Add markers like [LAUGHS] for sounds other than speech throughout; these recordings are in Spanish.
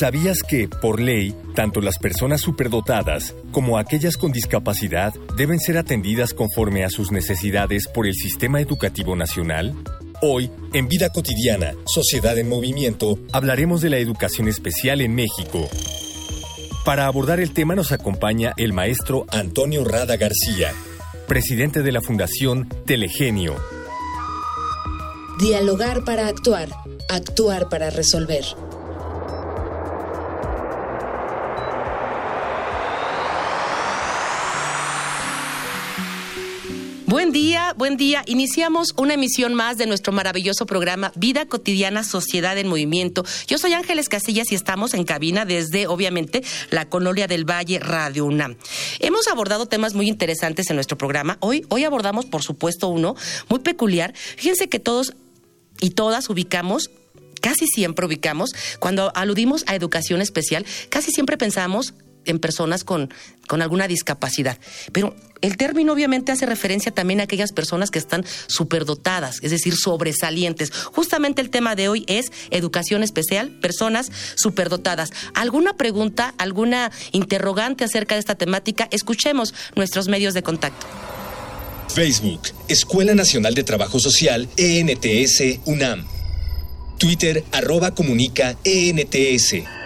¿Sabías que, por ley, tanto las personas superdotadas como aquellas con discapacidad deben ser atendidas conforme a sus necesidades por el Sistema Educativo Nacional? Hoy, en Vida Cotidiana, Sociedad en Movimiento, hablaremos de la educación especial en México. Para abordar el tema nos acompaña el maestro Antonio Rada García, presidente de la Fundación Telegenio. Dialogar para actuar, actuar para resolver. Buen día, buen día. Iniciamos una emisión más de nuestro maravilloso programa Vida Cotidiana, Sociedad en Movimiento. Yo soy Ángeles Casillas y estamos en cabina desde, obviamente, la Colonia del Valle Radio UNAM. Hemos abordado temas muy interesantes en nuestro programa. Hoy, hoy abordamos, por supuesto, uno muy peculiar. Fíjense que todos y todas ubicamos casi siempre ubicamos, cuando aludimos a educación especial, casi siempre pensamos en personas con, con alguna discapacidad. Pero el término obviamente hace referencia también a aquellas personas que están superdotadas, es decir, sobresalientes. Justamente el tema de hoy es educación especial, personas superdotadas. ¿Alguna pregunta, alguna interrogante acerca de esta temática? Escuchemos nuestros medios de contacto. Facebook, Escuela Nacional de Trabajo Social, ENTS, UNAM. Twitter, arroba comunica, ENTS.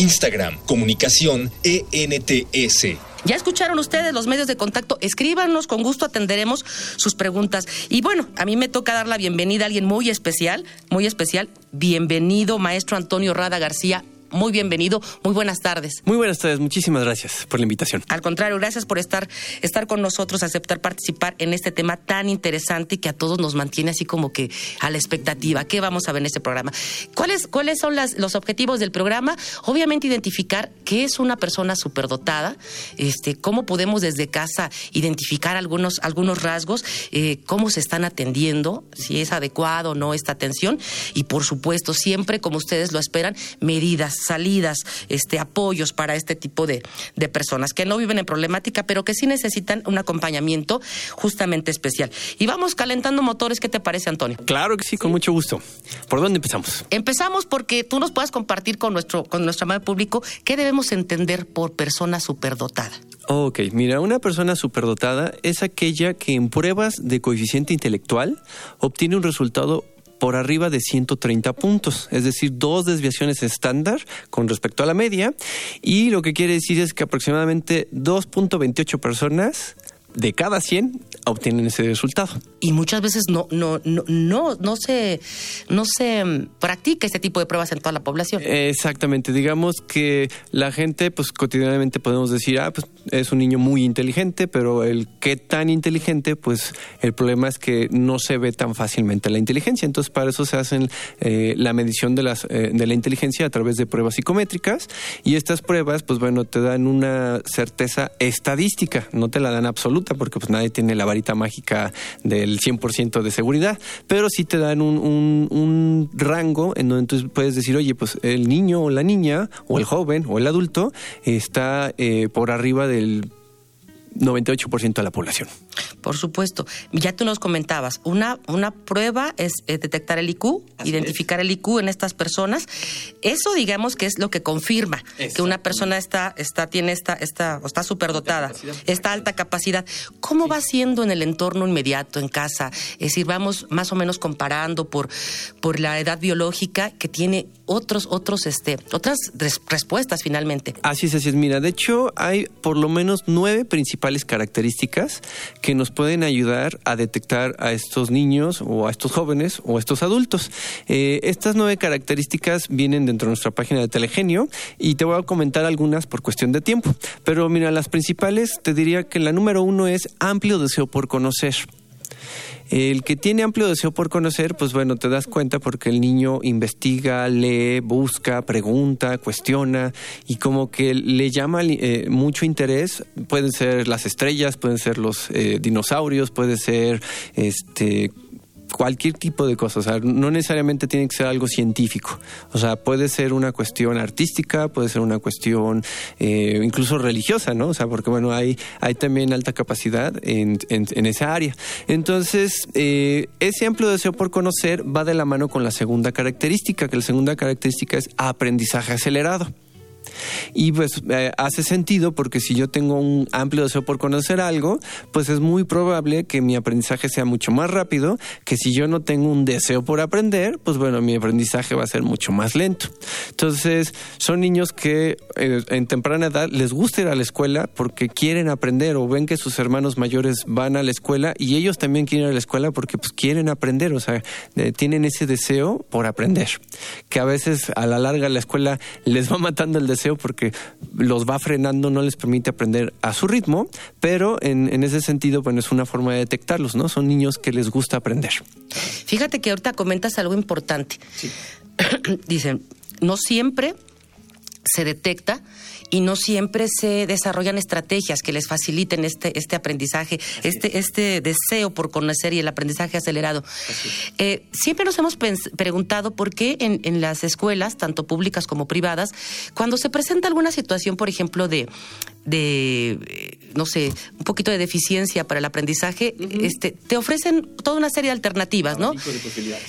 Instagram, comunicación ENTS. Ya escucharon ustedes los medios de contacto, escríbanos, con gusto atenderemos sus preguntas. Y bueno, a mí me toca dar la bienvenida a alguien muy especial, muy especial. Bienvenido, maestro Antonio Rada García, muy bienvenido. Muy buenas tardes. Muy buenas tardes. Muchísimas gracias por la invitación. Al contrario, gracias por estar, estar con nosotros, aceptar participar en este tema tan interesante y que a todos nos mantiene así como que a la expectativa. ¿Qué vamos a ver en este programa? ¿Cuáles, cuáles son las, los objetivos del programa? Obviamente identificar qué es una persona superdotada, este, cómo podemos desde casa identificar algunos, algunos rasgos, eh, cómo se están atendiendo, si es adecuado o no esta atención y por supuesto siempre, como ustedes lo esperan, medidas salidas, este, apoyos para este tipo de, de personas que no viven en problemática, pero que sí necesitan un acompañamiento justamente especial. Y vamos calentando motores, ¿qué te parece, Antonio? Claro que sí, con mucho gusto. ¿Por dónde empezamos? Empezamos porque tú nos puedas compartir con nuestro, con nuestro amado público qué debemos entender por persona superdotada. Ok, mira, una persona superdotada es aquella que en pruebas de coeficiente intelectual obtiene un resultado por arriba de 130 puntos, es decir, dos desviaciones estándar con respecto a la media. Y lo que quiere decir es que aproximadamente 2.28 personas de cada 100 obtienen ese resultado. Y muchas veces no, no, no, no, no se, no se practica este tipo de pruebas en toda la población. Exactamente. Digamos que la gente, pues cotidianamente podemos decir, ah, pues es un niño muy inteligente, pero el qué tan inteligente, pues el problema es que no se ve tan fácilmente la inteligencia. Entonces, para eso se hacen eh, la medición de, las, eh, de la inteligencia a través de pruebas psicométricas. Y estas pruebas, pues bueno, te dan una certeza estadística, no te la dan absoluta, porque pues nadie tiene la varita mágica del 100% de seguridad, pero sí te dan un, un, rango en donde tú puedes decir, oye, pues el niño o la niña, o el joven o el adulto, está eh, por arriba del 98% de la población. Por supuesto. Ya tú nos comentabas, una, una prueba es eh, detectar el IQ, identificar el IQ en estas personas. Eso, digamos, que es lo que confirma que una persona está, está, tiene esta, esta, está superdotada, esta alta capacidad. ¿Cómo va siendo en el entorno inmediato, en casa? Es decir, vamos más o menos comparando por, por la edad biológica que tiene otros, otros, este, otras respuestas finalmente. Así es, así es. Mira, de hecho, hay por lo menos nueve principales características que nos pueden ayudar a detectar a estos niños o a estos jóvenes o a estos adultos. Eh, estas nueve características vienen dentro de nuestra página de Telegenio y te voy a comentar algunas por cuestión de tiempo. Pero mira, las principales te diría que la número uno es amplio deseo por conocer. El que tiene amplio deseo por conocer, pues bueno, te das cuenta porque el niño investiga, lee, busca, pregunta, cuestiona y como que le llama eh, mucho interés. Pueden ser las estrellas, pueden ser los eh, dinosaurios, puede ser este cualquier tipo de cosas, o sea, no necesariamente tiene que ser algo científico, o sea, puede ser una cuestión artística, puede ser una cuestión eh, incluso religiosa, ¿no? O sea, porque bueno, hay, hay también alta capacidad en, en, esa área. Entonces, eh, ese amplio deseo por conocer va de la mano con la segunda característica, que la segunda característica es aprendizaje acelerado. Y pues eh, hace sentido porque si yo tengo un amplio deseo por conocer algo, pues es muy probable que mi aprendizaje sea mucho más rápido que si yo no tengo un deseo por aprender, pues bueno, mi aprendizaje va a ser mucho más lento. Entonces, son niños que eh, en temprana edad les gusta ir a la escuela porque quieren aprender o ven que sus hermanos mayores van a la escuela y ellos también quieren ir a la escuela porque pues quieren aprender, o sea, eh, tienen ese deseo por aprender, que a veces a la larga la escuela les va matando el deseo porque los va frenando, no les permite aprender a su ritmo, pero en, ese sentido, bueno, es una forma de detectarlos, ¿no? Son niños que les gusta aprender. Fíjate que ahorita comentas algo importante. [CLEARS THROAT] Dicen, no siempre se detecta y no siempre se desarrollan estrategias que les faciliten este, este aprendizaje, este, este deseo por conocer y el aprendizaje acelerado. Eh, siempre nos hemos preguntado por qué en, en, las escuelas, tanto públicas como privadas, cuando se presenta alguna situación, por ejemplo, de, de eh, no sé, un poquito de deficiencia para el aprendizaje, este, te ofrecen toda una serie de alternativas, ¿no?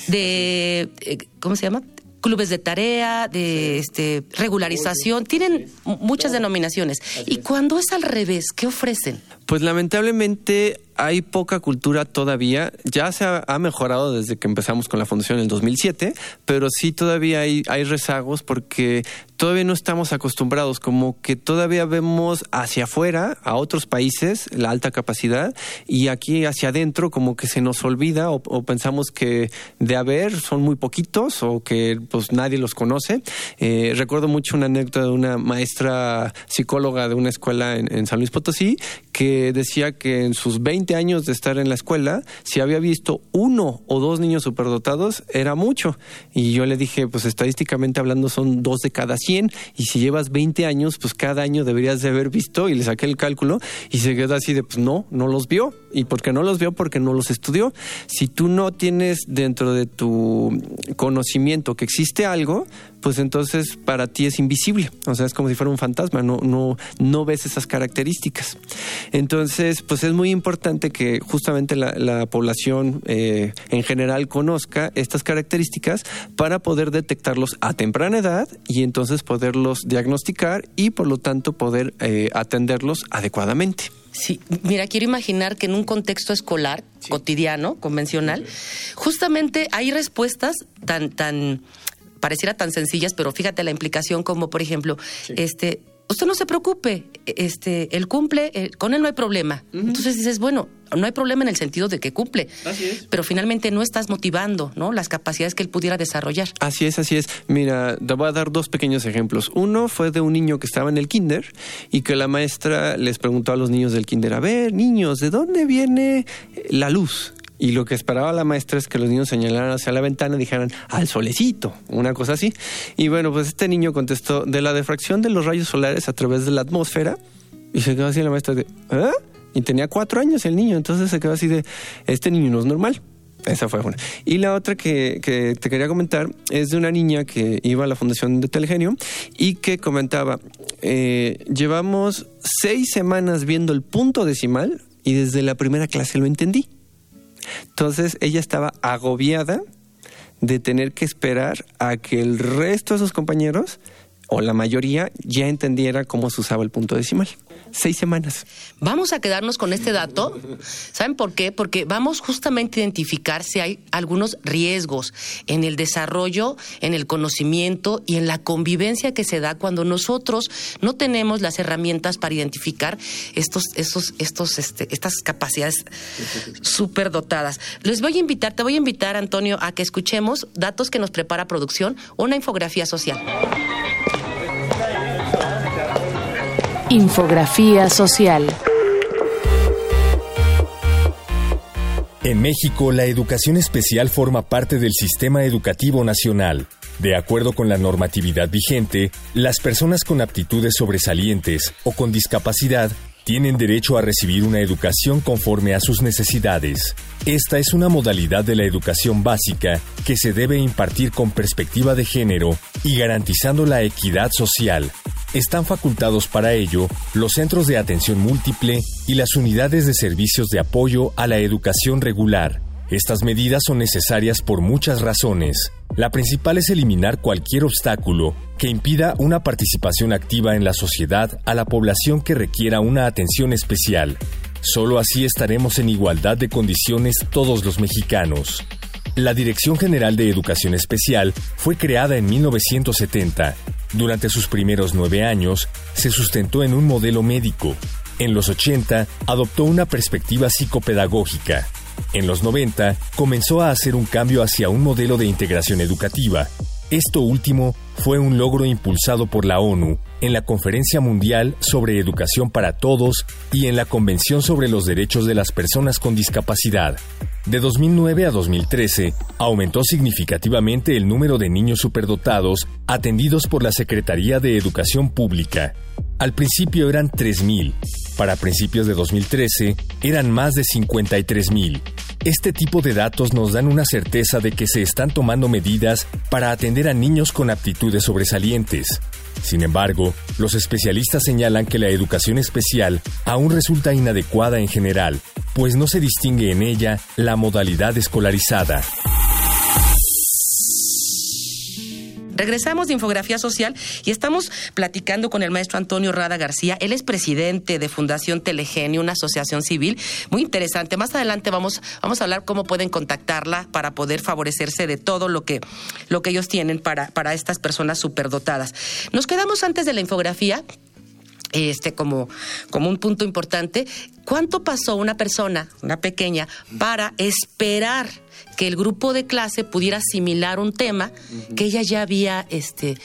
De, eh, ¿cómo se llama? Clubes de tarea, de este, regularización, tienen muchas denominaciones. Y cuando es al revés, ¿qué ofrecen? Pues lamentablemente hay poca cultura todavía. Ya se ha, mejorado desde que empezamos con la fundación en el 2007, pero sí todavía hay, rezagos porque todavía no estamos acostumbrados, como que todavía vemos hacia afuera, a otros países, la alta capacidad, y aquí hacia adentro como que se nos olvida o, pensamos que de haber son muy poquitos o que pues nadie los conoce. Eh, recuerdo mucho una anécdota de una maestra psicóloga de una escuela en San Luis Potosí que decía que en sus 20 años de estar en la escuela, si había visto uno o dos niños superdotados, era mucho. Y yo le dije, pues estadísticamente hablando son dos de cada 100. Y si llevas 20 años, pues cada año deberías de haber visto. Y le saqué el cálculo y se quedó así de, pues no, no los vio. ¿Y por qué no los vio? Porque no los estudió. Si tú no tienes dentro de tu conocimiento que existe algo, pues entonces para ti es invisible. O sea, es como si fuera un fantasma, no, no, no ves esas características. Entonces, pues es muy importante que justamente la, población eh, en general conozca estas características para poder detectarlos a temprana edad y entonces poderlos diagnosticar y por lo tanto poder eh, atenderlos adecuadamente. Sí, mira, quiero imaginar que en un contexto escolar, cotidiano, convencional, justamente hay respuestas tan, tan, pareciera tan sencillas, pero fíjate la implicación como, por ejemplo, este, usted no se preocupe, este, él cumple, con él no hay problema. Entonces dices, bueno, no hay problema en el sentido de que cumple, pero finalmente no estás motivando, ¿no? Las capacidades que él pudiera desarrollar. Así es, así es. Mira, te voy a dar dos pequeños ejemplos. Uno fue de un niño que estaba en el kinder y que la maestra les preguntó a los niños del kinder, a ver, niños, ¿de dónde viene la luz? Y lo que esperaba la maestra es que los niños señalaran hacia la ventana y dijeran al solecito, una cosa así. Y bueno, pues este niño contestó de la defracción de los rayos solares a través de la atmósfera y se quedó así la maestra de, ¿eh? Y tenía cuatro años el niño, entonces se quedó así de, este niño no es normal. Esa fue una. Y la otra que, que, te quería comentar es de una niña que iba a la Fundación de Telegenio y que comentaba, eh, llevamos seis semanas viendo el punto decimal y desde la primera clase lo entendí. Entonces ella estaba agobiada de tener que esperar a que el resto de sus compañeros o la mayoría ya entendiera cómo se usaba el punto decimal seis semanas. Vamos a quedarnos con este dato. ¿Saben por qué? Porque vamos justamente a identificar si hay algunos riesgos en el desarrollo, en el conocimiento y en la convivencia que se da cuando nosotros no tenemos las herramientas para identificar estos, estos, estos, estas capacidades súper dotadas. Les voy a invitar, te voy a invitar, Antonio, a que escuchemos datos que nos prepara producción, una infografía social. Infografía social. En México, la educación especial forma parte del sistema educativo nacional. De acuerdo con la normatividad vigente, las personas con aptitudes sobresalientes o con discapacidad tienen derecho a recibir una educación conforme a sus necesidades. Esta es una modalidad de la educación básica que se debe impartir con perspectiva de género y garantizando la equidad social. Están facultados para ello los centros de atención múltiple y las unidades de servicios de apoyo a la educación regular. Estas medidas son necesarias por muchas razones. La principal es eliminar cualquier obstáculo que impida una participación activa en la sociedad a la población que requiera una atención especial. Solo así estaremos en igualdad de condiciones todos los mexicanos. La Dirección General de Educación Especial fue creada en 1970. Durante sus primeros nueve años, se sustentó en un modelo médico. En los 80, adoptó una perspectiva psicopedagógica. En los 90, comenzó a hacer un cambio hacia un modelo de integración educativa. Esto último fue un logro impulsado por la ONU en la Conferencia Mundial sobre Educación para Todos y en la Convención sobre los Derechos de las Personas con Discapacidad. De 2009 a 2013, aumentó significativamente el número de niños superdotados atendidos por la Secretaría de Educación Pública. Al principio eran 3.000. Para principios de 2013 eran más de 53.000. Este tipo de datos nos dan una certeza de que se están tomando medidas para atender a niños con aptitudes sobresalientes. Sin embargo, los especialistas señalan que la educación especial aún resulta inadecuada en general, pues no se distingue en ella la modalidad escolarizada. Regresamos de Infografía Social y estamos platicando con el maestro Antonio Rada García. Él es presidente de Fundación Telegenio, una asociación civil muy interesante. Más adelante vamos, vamos a hablar cómo pueden contactarla para poder favorecerse de todo lo que, lo que ellos tienen para, para estas personas superdotadas. Nos quedamos antes de la infografía este como, como un punto importante, ¿cuánto pasó una persona, una pequeña, para esperar que el grupo de clase pudiera asimilar un tema que ella ya había este,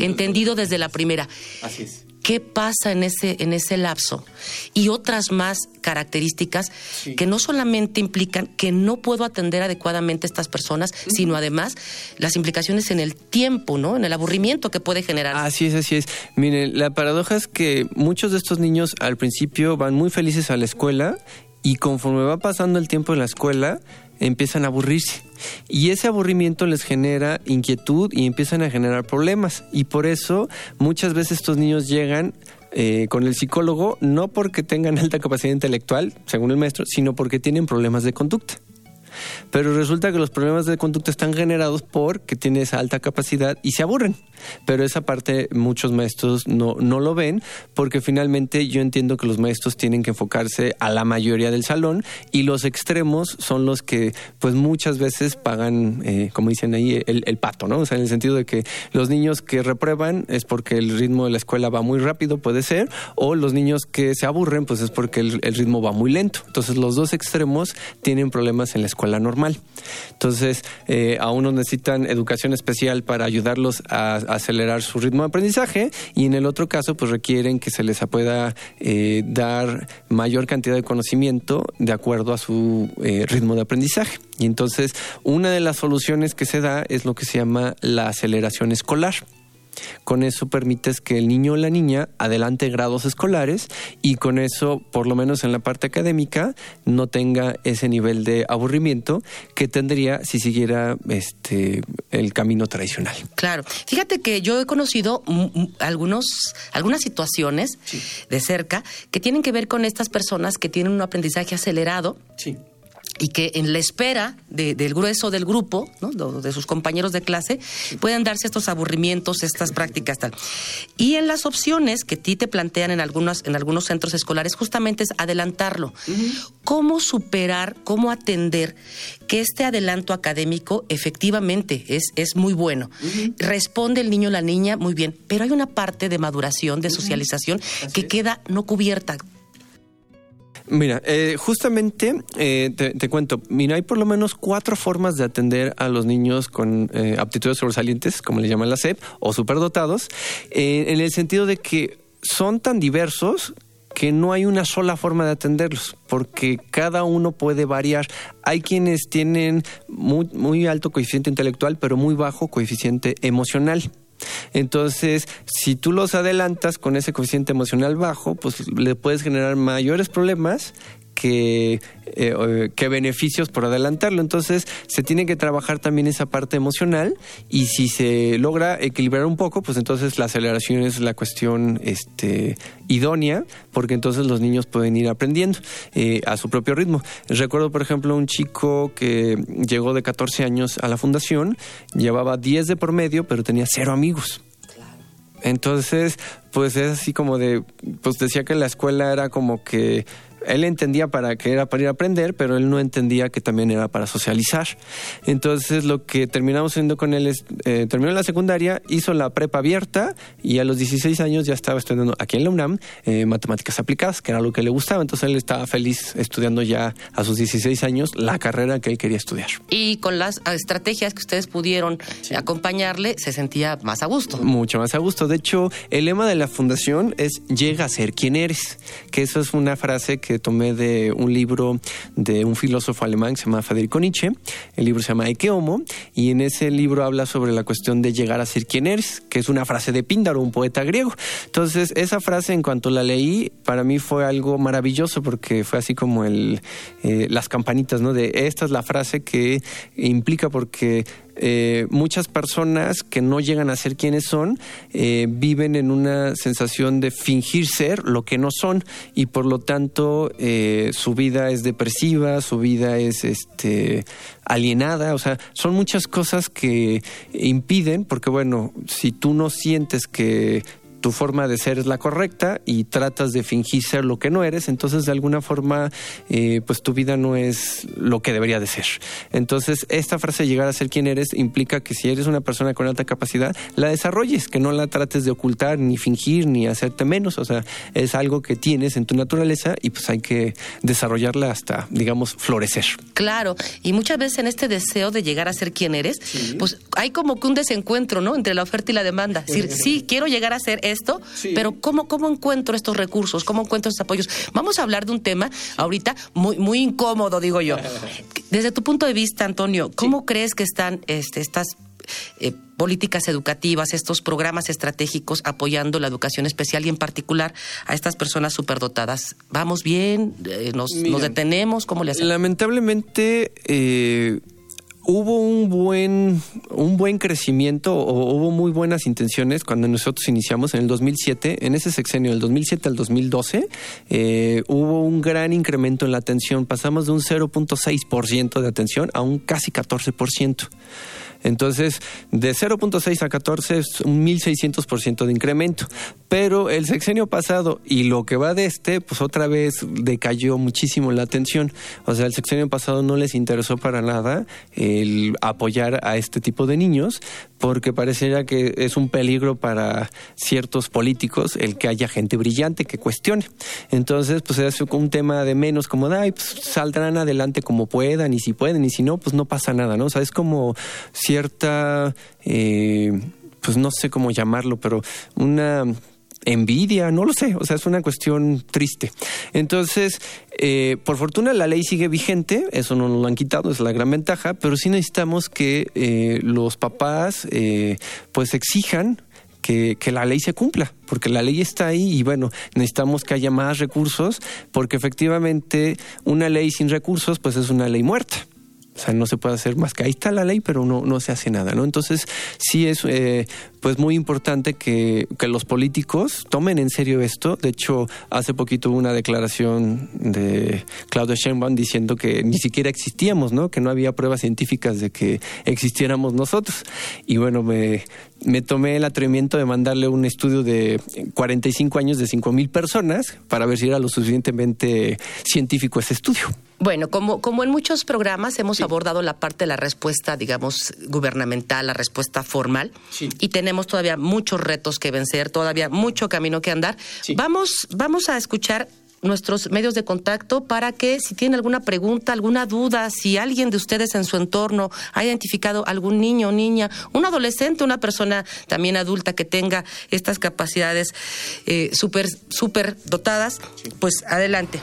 entendido, desde la primera? Así es qué pasa en ese, en ese lapso y otras más características que no solamente implican que no puedo atender adecuadamente a estas personas, sino además las implicaciones en el tiempo, ¿no? En el aburrimiento que puede generar. Así es, así es. Miren, la paradoja es que muchos de estos niños al principio van muy felices a la escuela y conforme va pasando el tiempo en la escuela, empiezan a aburrirse. Y ese aburrimiento les genera inquietud y empiezan a generar problemas. Y por eso muchas veces estos niños llegan eh, con el psicólogo no porque tengan [LAUGHS] alta capacidad intelectual, según el maestro, sino porque tienen problemas de conducta. Pero resulta que los problemas de conducta están generados porque tiene esa alta capacidad y se aburren. Pero esa parte muchos maestros no, no lo ven porque finalmente yo entiendo que los maestros tienen que enfocarse a la mayoría del salón y los extremos son los que pues muchas veces pagan, eh, como dicen ahí, el, el, pato, ¿no? O sea, en el sentido de que los niños que reprueban es porque el ritmo de la escuela va muy rápido, puede ser, o los niños que se aburren pues es porque el, el ritmo va muy lento. Entonces los dos extremos tienen problemas en la escuela normal. Entonces, eh, a unos necesitan educación especial para ayudarlos a, a, acelerar su ritmo de aprendizaje y en el otro caso, pues requieren que se les pueda eh, dar mayor cantidad de conocimiento de acuerdo a su eh, ritmo de aprendizaje. Y entonces, una de las soluciones que se da es lo que se llama la aceleración escolar. Con eso permites que el niño o la niña adelante grados escolares y con eso, por lo menos en la parte académica, no tenga ese nivel de aburrimiento que tendría si siguiera este el camino tradicional. Claro. Fíjate que yo he conocido algunos algunas situaciones sí. de cerca que tienen que ver con estas personas que tienen un aprendizaje acelerado. Sí y que en la espera de, del grueso del grupo, ¿no? de, de, sus compañeros de clase, puedan darse estos aburrimientos, estas prácticas tal. Y en las opciones que a ti te plantean en algunos, en algunos centros escolares, justamente es adelantarlo. Uh -huh. ¿Cómo superar, cómo atender que este adelanto académico efectivamente es, es muy bueno? Uh -huh. Responde el niño o la niña muy bien, pero hay una parte de maduración, de socialización, uh -huh. que queda no cubierta. Mira, eh, justamente eh, te, cuento, mira, hay por lo menos cuatro formas de atender a los niños con eh, aptitudes sobresalientes, como le llaman la SEP, o superdotados, en el sentido de que son tan diversos que no hay una sola forma de atenderlos, porque cada uno puede variar. Hay quienes tienen muy alto coeficiente intelectual, pero muy bajo coeficiente emocional. Entonces, si tú los adelantas con ese coeficiente emocional bajo, pues le puedes generar mayores problemas que, eh, que beneficios por adelantarlo. Entonces, se tiene que trabajar también esa parte emocional y si se logra equilibrar un poco, pues entonces la aceleración es la cuestión este, idónea, porque entonces los niños pueden ir aprendiendo eh, a su propio ritmo. Recuerdo, por ejemplo, un chico que llegó de 14 años a la fundación, llevaba 10 de por medio, pero tenía cero amigos. Entonces, pues es así como de, pues decía que la escuela era como que él entendía para que era para ir a aprender, pero él no entendía que también era para socializar. Entonces lo que terminamos haciendo con él es, eh, terminó la secundaria, hizo la prepa abierta y a los 16 años ya estaba estudiando aquí en la UNAM eh, matemáticas aplicadas, que era lo que le gustaba. Entonces él estaba feliz estudiando ya a sus 16 años la carrera que él quería estudiar. Y con las estrategias que ustedes pudieron acompañarle, se sentía más a gusto. Mucho más a gusto. De hecho, el lema de la fundación es llega a ser quien eres, que eso es una frase que tomé de un libro de un filósofo alemán que se llama Federico Nietzsche. El libro se llama Eke y en ese libro habla sobre la cuestión de llegar a ser quien eres, que es una frase de Píndaro, un poeta griego. Entonces, esa frase en cuanto la leí, para mí fue algo maravilloso porque fue así como el, eh, las campanitas, ¿no? De esta es la frase que implica porque eh, muchas personas que no llegan a ser quienes son eh, viven en una sensación de fingir ser lo que no son y por lo tanto eh, su vida es depresiva, su vida es este alienada, o sea, son muchas cosas que impiden, porque bueno, si tú no sientes que tu forma de ser es la correcta y tratas de fingir ser lo que no eres, entonces de alguna forma eh, pues tu vida no es lo que debería de ser. Entonces esta frase llegar a ser quien eres implica que si eres una persona con alta capacidad, la desarrolles, que no la trates de ocultar ni fingir ni hacerte menos, o sea, es algo que tienes en tu naturaleza y pues hay que desarrollarla hasta, digamos, florecer. Claro, y muchas veces en este deseo de llegar a ser quien eres, pues hay como que un desencuentro, ¿no? Entre la oferta y la demanda. Es decir, sí, quiero llegar a ser esto, pero ¿cómo, ¿cómo encuentro estos recursos? ¿Cómo encuentro estos apoyos? Vamos a hablar de un tema ahorita muy, muy incómodo, digo yo. [LAUGHS] Desde tu punto de vista, Antonio, ¿cómo crees que están este, estas eh, políticas educativas, estos programas estratégicos apoyando la educación especial y en particular a estas personas superdotadas. ¿Vamos bien? Eh, nos, ¿Nos, detenemos? ¿Cómo le hacemos? Lamentablemente, eh, hubo un buen, un buen crecimiento o hubo muy buenas intenciones cuando nosotros iniciamos en el 2007, en ese sexenio del 2007 al 2012, eh, hubo un gran incremento en la atención, pasamos de un 0.6% de atención a un casi 14%. Entonces, de 0.6 a 14 es un 1.600% de incremento. Pero el sexenio pasado y lo que va de este, pues otra vez decayó muchísimo la atención. O sea, el sexenio pasado no les interesó para nada el apoyar a este tipo de niños porque pareciera que es un peligro para ciertos políticos el que haya gente brillante que cuestione. Entonces, pues es un tema de menos como, ay, pues saldrán adelante como puedan y si pueden y si no, pues no pasa nada, ¿no? O sea, es como cierta, eh, pues no sé cómo llamarlo, pero una envidia, no lo sé, o sea, es una cuestión triste. Entonces, eh, por fortuna la ley sigue vigente, eso no nos lo han quitado, es la gran ventaja, pero sí necesitamos que eh, los papás eh, pues exijan que, que, la ley se cumpla, porque la ley está ahí y bueno, necesitamos que haya más recursos, porque efectivamente una ley sin recursos pues es una ley muerta. O sea, no se puede hacer más que ahí está la ley, pero no, no se hace nada, ¿no? Entonces, sí es eh, pues muy importante que, que, los políticos tomen en serio esto. De hecho, hace poquito hubo una declaración de Claudia Sheinbaum diciendo que ni siquiera existíamos, ¿no? Que no había pruebas científicas de que existiéramos nosotros. Y bueno, me, me tomé el atrevimiento de mandarle un estudio de 45 años de 5 mil personas para ver si era lo suficientemente científico ese estudio. Bueno, como, como en muchos programas hemos sí. abordado la parte de la respuesta, digamos, gubernamental, la respuesta formal, sí. y tenemos todavía muchos retos que vencer, todavía mucho camino que andar. Sí. Vamos, vamos a escuchar nuestros medios de contacto para que si tienen alguna pregunta, alguna duda, si alguien de ustedes en su entorno ha identificado algún niño o niña, un adolescente, una persona también adulta que tenga estas capacidades eh, súper, súper dotadas, pues adelante.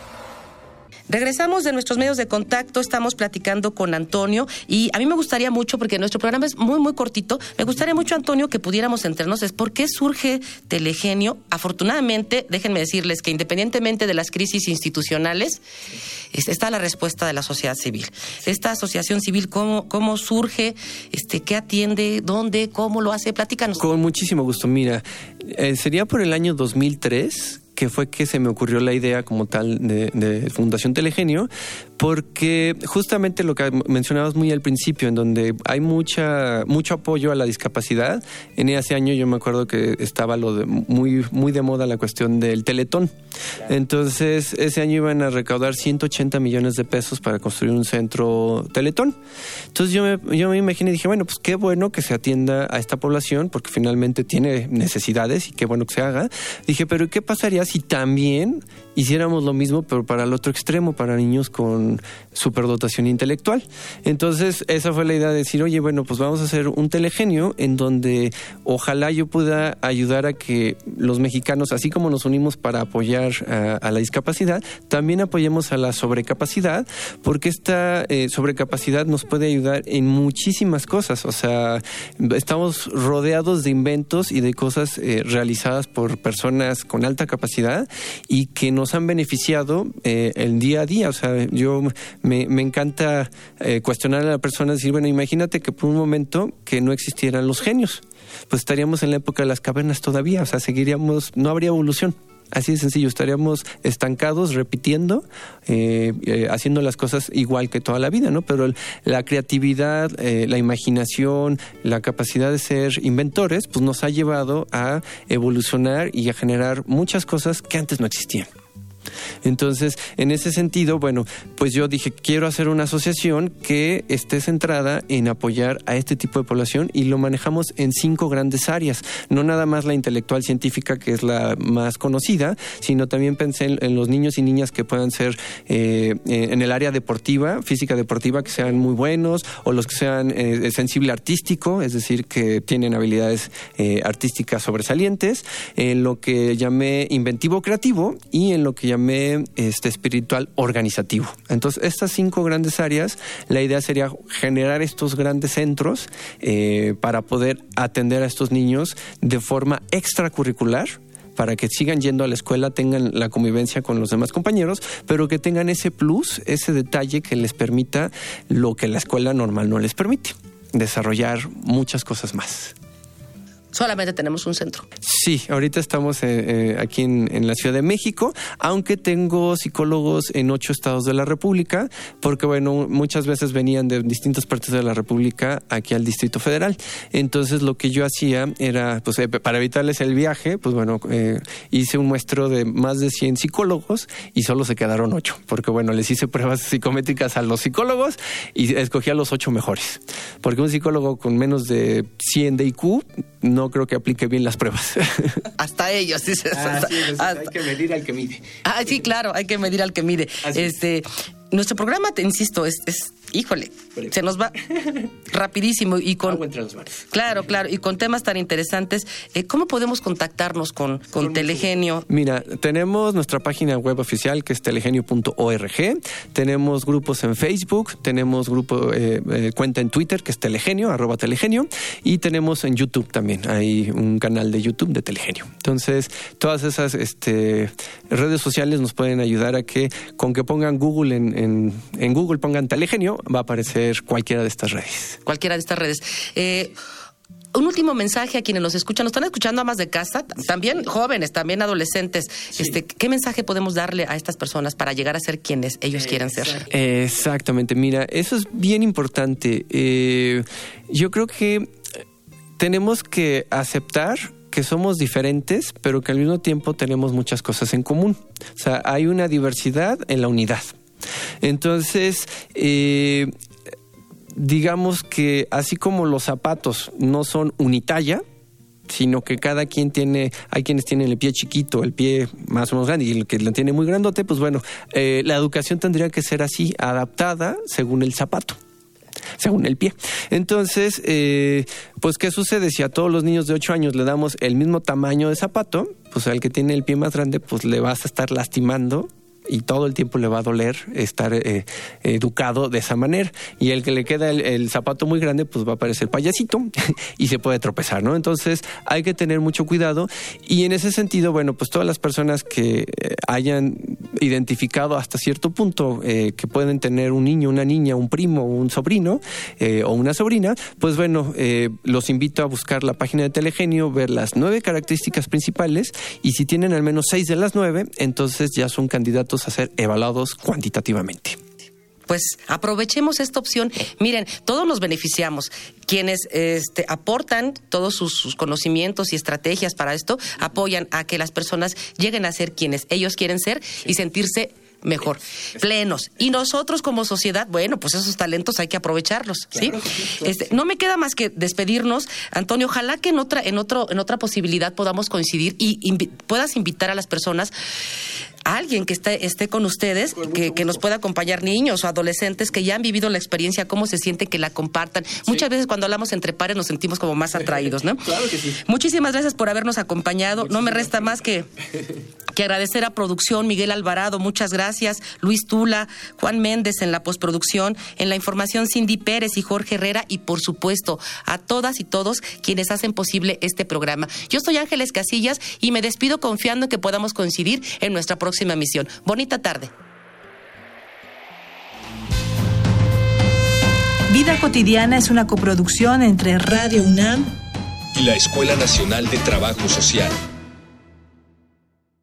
Regresamos de nuestros medios de contacto, estamos platicando con Antonio y a mí me gustaría mucho, porque nuestro programa es muy, muy cortito, me gustaría mucho, Antonio, que pudiéramos enterarnos es por qué surge Telegenio. Afortunadamente, déjenme decirles que independientemente de las crisis institucionales, está la respuesta de la sociedad civil. Esta asociación civil, ¿cómo, cómo surge? Este, ¿Qué atiende? ¿Dónde? ¿Cómo lo hace? Platícanos. Con muchísimo gusto. Mira, eh, sería por el año 2003 que fue que se me ocurrió la idea como tal de, Fundación Telegenio, porque justamente lo que mencionabas muy al principio, en donde hay mucha mucho apoyo a la discapacidad, en ese año yo me acuerdo que estaba lo de, muy, muy de moda la cuestión del teletón. Entonces, ese año iban a recaudar 180 millones de pesos para construir un centro teletón. Entonces yo me, yo me imaginé y dije, bueno, pues qué bueno que se atienda a esta población, porque finalmente tiene necesidades y qué bueno que se haga. Dije, pero ¿qué pasaría si también hiciéramos lo mismo, pero para el otro extremo, para niños con superdotación intelectual. Entonces, esa fue la idea de decir, oye, bueno, pues vamos a hacer un telegenio en donde ojalá yo pueda ayudar a que los mexicanos, así como nos unimos para apoyar a, la discapacidad, también apoyemos a la sobrecapacidad, porque esta eh, sobrecapacidad nos puede ayudar en muchísimas cosas. O sea, estamos rodeados de inventos y de cosas eh, realizadas por personas con alta capacidad y que nos han beneficiado eh, el día a día. O sea, yo me, encanta eh, cuestionar a la persona, decir, bueno, imagínate que por un momento que no existieran los genios, pues estaríamos en la época de las cavernas todavía, o sea, seguiríamos, no habría evolución. Así de sencillo, estaríamos estancados, repitiendo, eh, haciendo las cosas igual que toda la vida, ¿no? Pero la creatividad, la imaginación, la capacidad de ser inventores, pues nos ha llevado a evolucionar y a generar muchas cosas que antes no existían. Entonces, en ese sentido, bueno, pues yo dije, quiero hacer una asociación que esté centrada en apoyar a este tipo de población y lo manejamos en cinco grandes áreas. No nada más la intelectual científica, que es la más conocida, sino también pensé en, los niños y niñas que puedan ser eh, en el área deportiva, física deportiva, que sean muy buenos, o los que sean eh, sensible artístico, es decir, que tienen habilidades eh, artísticas sobresalientes, en lo que llamé inventivo creativo y en lo que llamé este, espiritual organizativo. Entonces, estas cinco grandes áreas, la idea sería generar estos grandes centros eh, para poder atender a estos niños de forma extracurricular para que sigan yendo a la escuela, tengan la convivencia con los demás compañeros, pero que tengan ese plus, ese detalle que les permita lo que la escuela normal no les permite, desarrollar muchas cosas más solamente tenemos un centro. Sí, ahorita estamos eh, eh, aquí en, la Ciudad de México, aunque tengo psicólogos en ocho estados de la República, porque bueno, muchas veces venían de distintas partes de la República aquí al Distrito Federal. Entonces lo que yo hacía era, pues eh, para evitarles el viaje, pues bueno, hice un muestro de más de 100 psicólogos y solo se quedaron ocho, porque bueno, les hice pruebas psicométricas a los psicólogos y escogí a los ocho mejores, porque un psicólogo con menos de 100 de IQ no no creo que aplique bien las pruebas. [LAUGHS] Hasta ellos, dices. Ah, hay que medir al que mide. Ah, sí, claro, hay que medir al que mide. este, nuestro programa, te insisto, es, es híjole, se nos va [LAUGHS] rapidísimo y con claro, claro, y con temas tan interesantes. Eh, ¿Cómo podemos contactarnos con, con, Telegenio? Mira, tenemos nuestra página web oficial que es telegenio.org, tenemos grupos en Facebook, tenemos grupo eh, eh, cuenta en Twitter que es Telegenio, arroba Telegenio, y tenemos en YouTube también, hay un canal de YouTube de Telegenio. Entonces, todas esas este, redes sociales nos pueden ayudar a que con que pongan Google en, en, en Google pongan Telegenio, va a aparecer cualquiera de estas redes. Cualquiera de estas redes. Eh, un último mensaje a quienes nos escuchan, nos están escuchando más de casa, también jóvenes, también adolescentes. Este, ¿Qué mensaje podemos darle a estas personas para llegar a ser quienes ellos quieren ser? Exactamente, mira, eso es bien importante. Eh, yo creo que tenemos que aceptar que somos diferentes, pero que al mismo tiempo tenemos muchas cosas en común. O sea, hay una diversidad en la unidad. Entonces, eh, digamos que así como los zapatos no son unitalla, sino que cada quien tiene, hay quienes tienen el pie chiquito, el pie más o menos grande y el que lo tiene muy grandote, pues bueno, eh, la educación tendría que ser así, adaptada según el zapato según el pie. Entonces, eh, pues, ¿qué sucede? Si a todos los niños de 8 años le damos el mismo tamaño de zapato, pues al que tiene el pie más grande, pues le vas a estar lastimando y todo el tiempo le va a doler estar eh, educado de esa manera. Y el que le queda el, zapato muy grande, pues va a parecer payasito [LAUGHS] y se puede tropezar, ¿no? Entonces hay que tener mucho cuidado y en ese sentido, bueno, pues todas las personas que eh, hayan identificado hasta cierto punto eh, que pueden tener un niño, una niña, un primo, un sobrino o una sobrina, pues bueno, los invito a buscar la página de Telegenio, ver las nueve características principales y si tienen al menos seis de las nueve, entonces ya son candidatos a ser evaluados cuantitativamente pues aprovechemos esta opción. Miren, todos nos beneficiamos. Quienes este, aportan todos sus, conocimientos y estrategias para esto, apoyan a que las personas lleguen a ser quienes ellos quieren ser y sentirse mejor, plenos. Y nosotros como sociedad, bueno, pues esos talentos hay que aprovecharlos, ¿sí? Este, no me queda más que despedirnos, Antonio, ojalá que en otra en otro en otra posibilidad podamos coincidir y puedas invitar a las personas alguien que esté, esté con ustedes, que, que, nos pueda acompañar niños o adolescentes que ya han vivido la experiencia, cómo se siente que la compartan. Muchas veces cuando hablamos entre pares nos sentimos como más atraídos, ¿no? [LAUGHS] claro que sí. Muchísimas gracias por habernos acompañado. no me resta más que, [LAUGHS] que agradecer a producción, Miguel Alvarado, muchas gracias, Luis Tula, Juan Méndez en la postproducción, en la información Cindy Pérez y Jorge Herrera y por supuesto a todas y todos quienes hacen posible este programa. Yo soy Ángeles Casillas y me despido confiando en que podamos coincidir en nuestra próxima próxima misión. Bonita tarde. Vida cotidiana es una coproducción entre Radio UNAM y la Escuela Nacional de Trabajo Social.